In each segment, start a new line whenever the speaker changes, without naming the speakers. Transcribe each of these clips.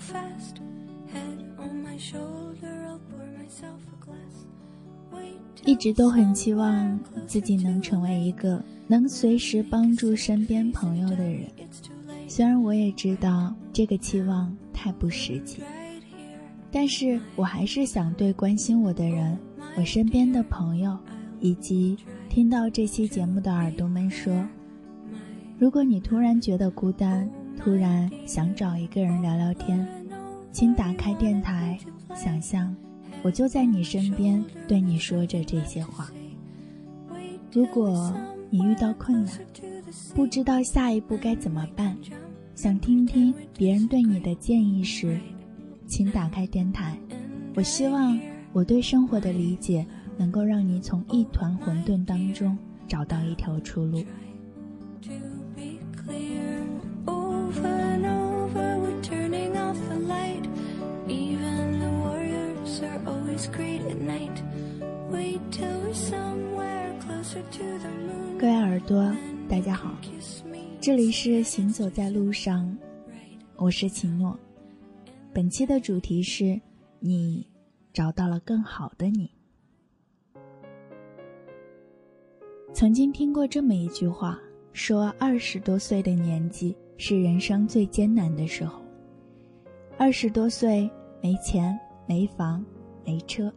fast. Head on my shoulder, I'll pour myself a glass.
一直都很期望自己能成为一个能随时帮助身边朋友的人。虽然我也知道这个期望太不实际，但是我还是想对关心我的人、我身边的朋友，以及听到这期节目的耳朵们说：如果你突然觉得孤单，突然想找一个人聊聊天，请打开电台，想象我就在你身边，对你说着这些话。如果你遇到困难，不知道下一步该怎么办，想听听别人对你的建议时，请打开电台。我希望我对生活的理解能够让你从一团混沌当中找到一条出路。各位耳朵，大家好，这里是行走在路上，我是秦诺。本期的主题是你找到了更好的你。曾经听过这么一句话，说二十多岁的年纪是人生最艰难的时候。二十多岁没钱、没房、没车，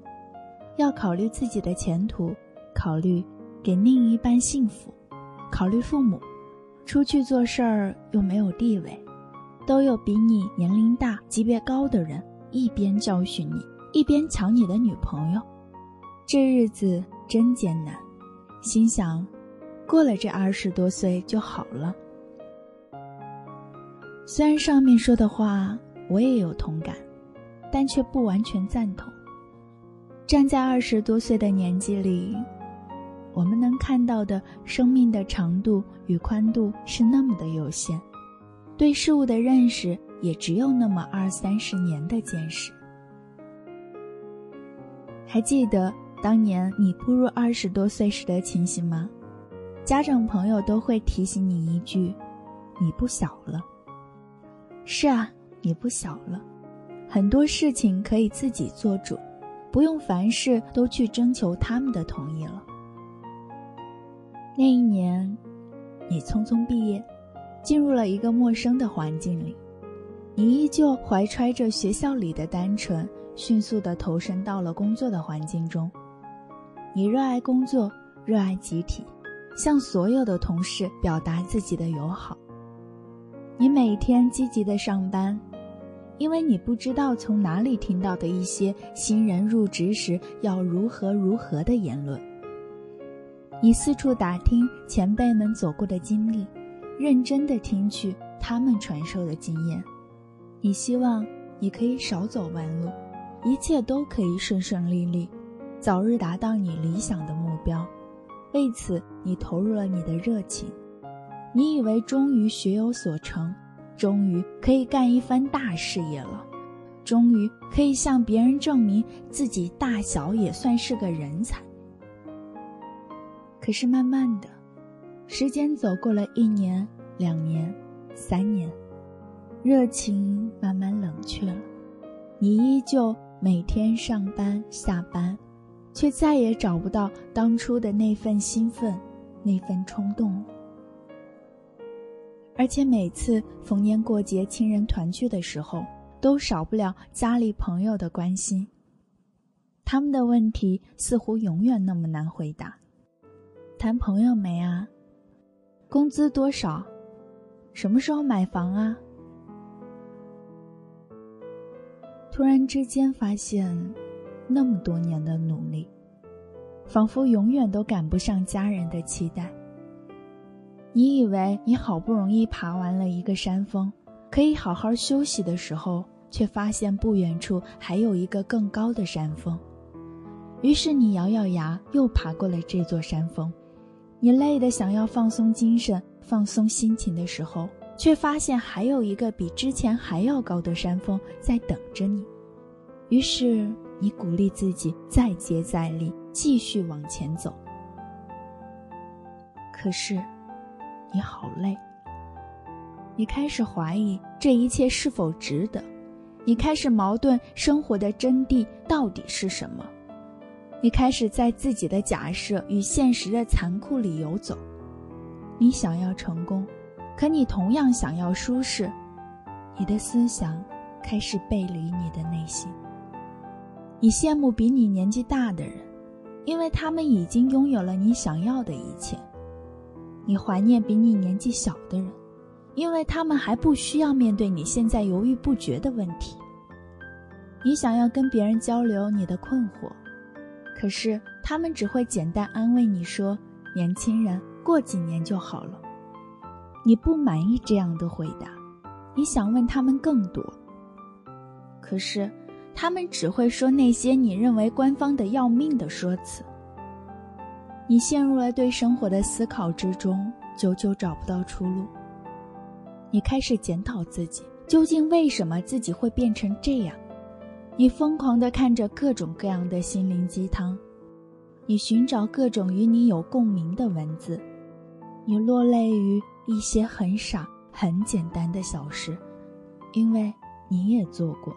要考虑自己的前途，考虑给另一半幸福，考虑父母，出去做事儿又没有地位，都有比你年龄大、级别高的人一边教训你，一边抢你的女朋友，这日子真艰难。心想，过了这二十多岁就好了。虽然上面说的话我也有同感，但却不完全赞同。站在二十多岁的年纪里，我们能看到的生命的长度与宽度是那么的有限，对事物的认识也只有那么二三十年的见识。还记得当年你步入二十多岁时的情形吗？家长朋友都会提醒你一句：“你不小了。”是啊，你不小了，很多事情可以自己做主，不用凡事都去征求他们的同意了。那一年，你匆匆毕业，进入了一个陌生的环境里，你依旧怀揣着学校里的单纯，迅速地投身到了工作的环境中。你热爱工作，热爱集体，向所有的同事表达自己的友好。你每天积极的上班，因为你不知道从哪里听到的一些新人入职时要如何如何的言论。你四处打听前辈们走过的经历，认真的听取他们传授的经验。你希望你可以少走弯路，一切都可以顺顺利利，早日达到你理想的目标。为此，你投入了你的热情。你以为终于学有所成，终于可以干一番大事业了，终于可以向别人证明自己大小也算是个人才。可是慢慢的，时间走过了一年、两年、三年，热情慢慢冷却了。你依旧每天上班下班，却再也找不到当初的那份兴奋、那份冲动了。而且每次逢年过节、亲人团聚的时候，都少不了家里朋友的关心。他们的问题似乎永远那么难回答：谈朋友没啊？工资多少？什么时候买房啊？突然之间发现，那么多年的努力，仿佛永远都赶不上家人的期待。你以为你好不容易爬完了一个山峰，可以好好休息的时候，却发现不远处还有一个更高的山峰。于是你咬咬牙，又爬过了这座山峰。你累得想要放松精神、放松心情的时候，却发现还有一个比之前还要高的山峰在等着你。于是你鼓励自己再接再厉，继续往前走。可是，你好累。你开始怀疑这一切是否值得，你开始矛盾生活的真谛到底是什么？你开始在自己的假设与现实的残酷里游走。你想要成功，可你同样想要舒适。你的思想开始背离你的内心。你羡慕比你年纪大的人，因为他们已经拥有了你想要的一切。你怀念比你年纪小的人。因为他们还不需要面对你现在犹豫不决的问题。你想要跟别人交流你的困惑，可是他们只会简单安慰你说：“年轻人，过几年就好了。”你不满意这样的回答，你想问他们更多，可是他们只会说那些你认为官方的要命的说辞。你陷入了对生活的思考之中，久久找不到出路。你开始检讨自己，究竟为什么自己会变成这样？你疯狂地看着各种各样的心灵鸡汤，你寻找各种与你有共鸣的文字，你落泪于一些很傻、很简单的小事，因为你也做过。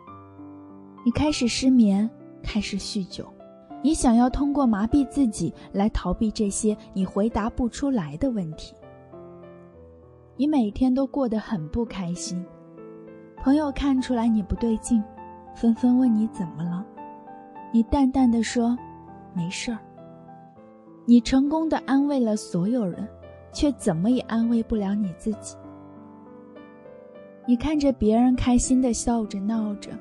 你开始失眠，开始酗酒，你想要通过麻痹自己来逃避这些你回答不出来的问题。你每天都过得很不开心，朋友看出来你不对劲，纷纷问你怎么了。你淡淡的说：“没事儿。”你成功的安慰了所有人，却怎么也安慰不了你自己。你看着别人开心的笑着闹着，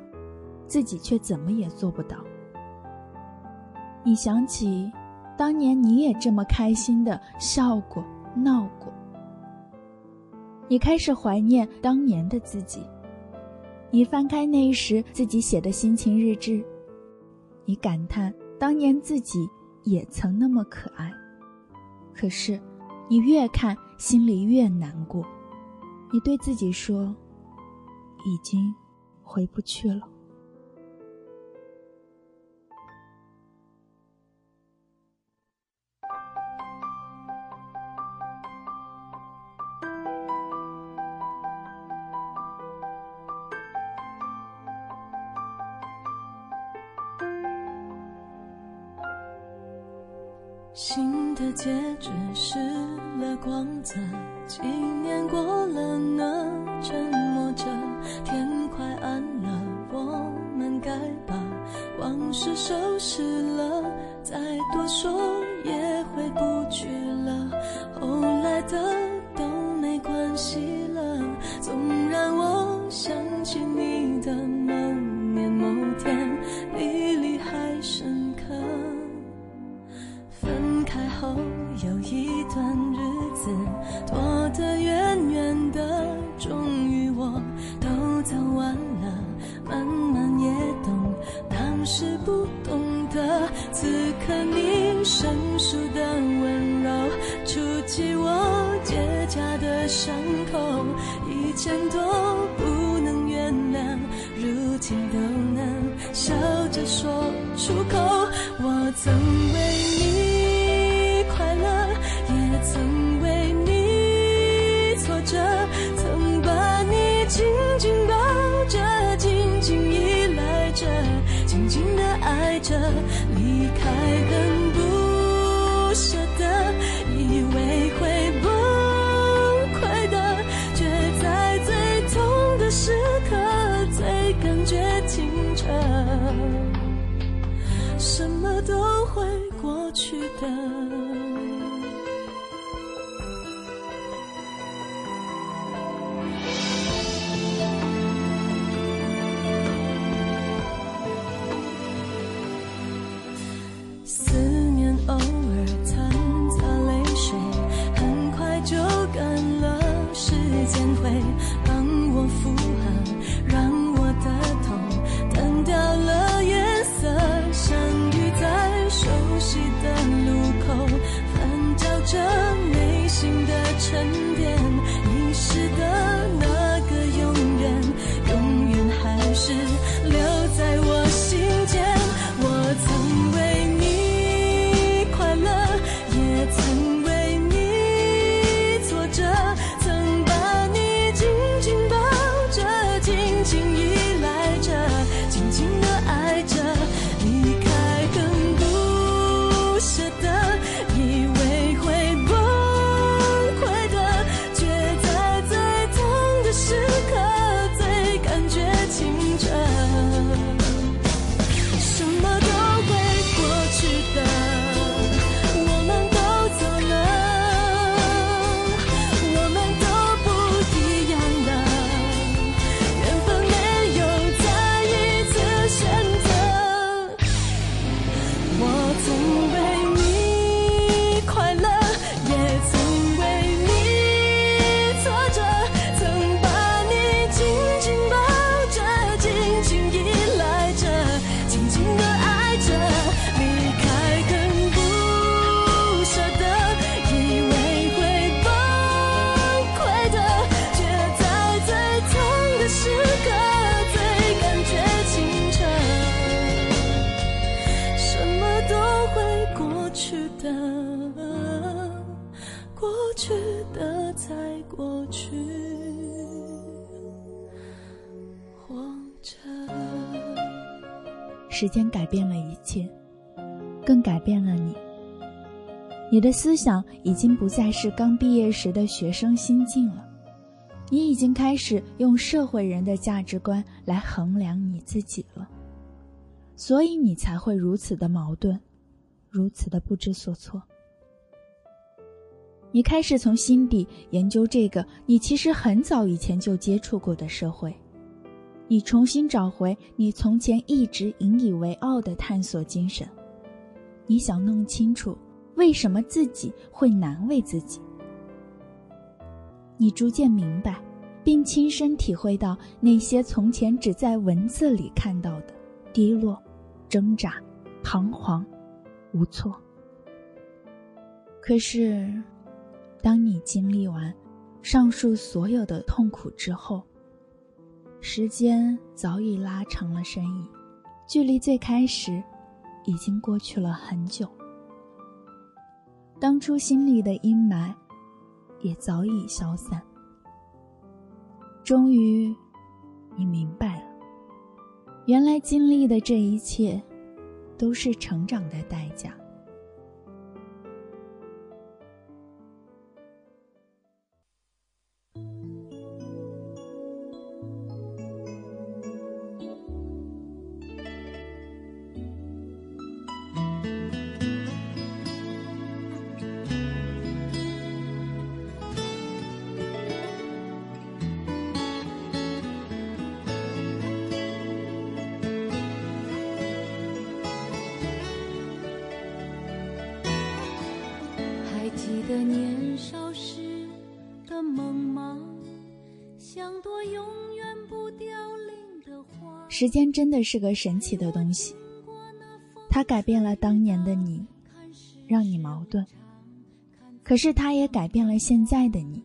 自己却怎么也做不到。你想起，当年你也这么开心的笑过、闹过。你开始怀念当年的自己，你翻开那时自己写的心情日志，你感叹当年自己也曾那么可爱。可是，你越看心里越难过，你对自己说：“已经回不去了。”
光泽，几年过了呢？沉默着，天快暗了，我们该把往事收拾了。再多说静静的爱着，离开很时
间改变了一切，更改变了你。你的思想已经不再是刚毕业时的学生心境了，你已经开始用社会人的价值观来衡量你自己了，所以你才会如此的矛盾，如此的不知所措。你开始从心底研究这个你其实很早以前就接触过的社会，你重新找回你从前一直引以为傲的探索精神，你想弄清楚。为什么自己会难为自己？你逐渐明白，并亲身体会到那些从前只在文字里看到的低落、挣扎、彷徨、无措。可是，当你经历完上述所有的痛苦之后，时间早已拉长了身影，距离最开始已经过去了很久。当初心里的阴霾，也早已消散。终于，你明白了，原来经历的这一切，都是成长的代价。
的年少时的梦吗？像朵永远不凋零的花。
时间真的是个神奇的东西，它改变了当年的你，让你矛盾；可是它也改变了现在的你，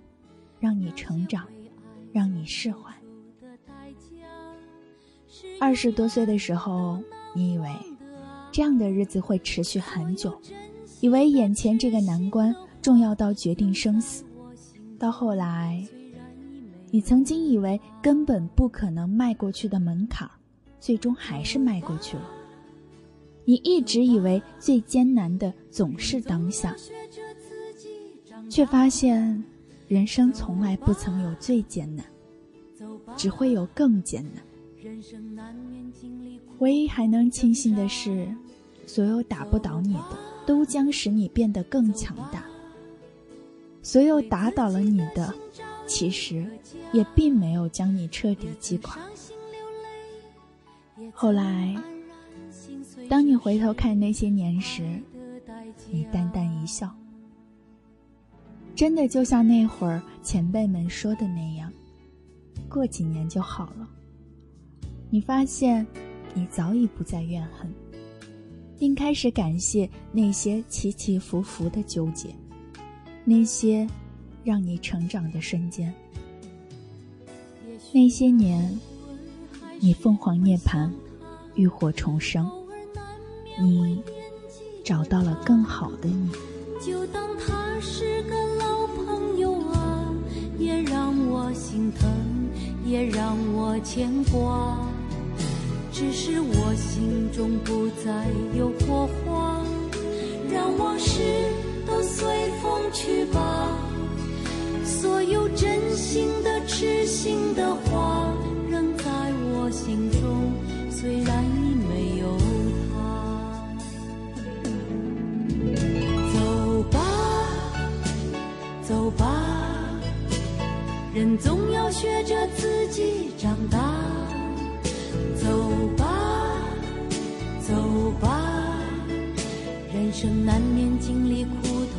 让你成长，让你释怀。二十多岁的时候，你以为这样的日子会持续很久，以为眼前这个难关。重要到决定生死，到后来，你曾经以为根本不可能迈过去的门槛，最终还是迈过去了。你一直以为最艰难的总是当下，却发现，人生从来不曾有最艰难，只会有更艰难。唯一还能庆幸的是，所有打不倒你的，都将使你变得更强大。所有打倒了你的，其实也并没有将你彻底击垮。后来，当你回头看那些年时，你淡淡一笑，真的就像那会儿前辈们说的那样，过几年就好了。你发现，你早已不再怨恨，并开始感谢那些起起伏伏的纠结。那些让你成长的瞬间，那些年，你凤凰涅槃，浴火重生，你找到了更好的你。
就当他是个老朋友啊，也让我心疼，也让我牵挂。只是我心中不再有火花，让往事。随风去吧，所有真心的、痴心的话，仍在我心中。虽然已没有他，走吧，走吧，人总要学着自己长大。走吧，走吧，人生难免经历苦。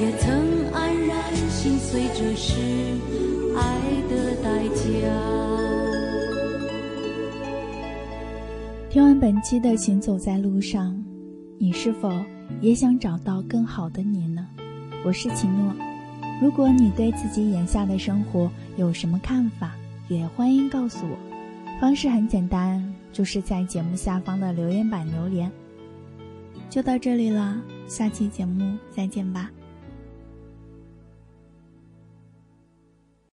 也曾黯然心碎，这是爱的代价。
听完本期的《行走在路上》，你是否也想找到更好的你呢？我是秦诺。如果你对自己眼下的生活有什么看法，也欢迎告诉我。方式很简单，就是在节目下方的留言板留言。就到这里了，下期节目再见吧。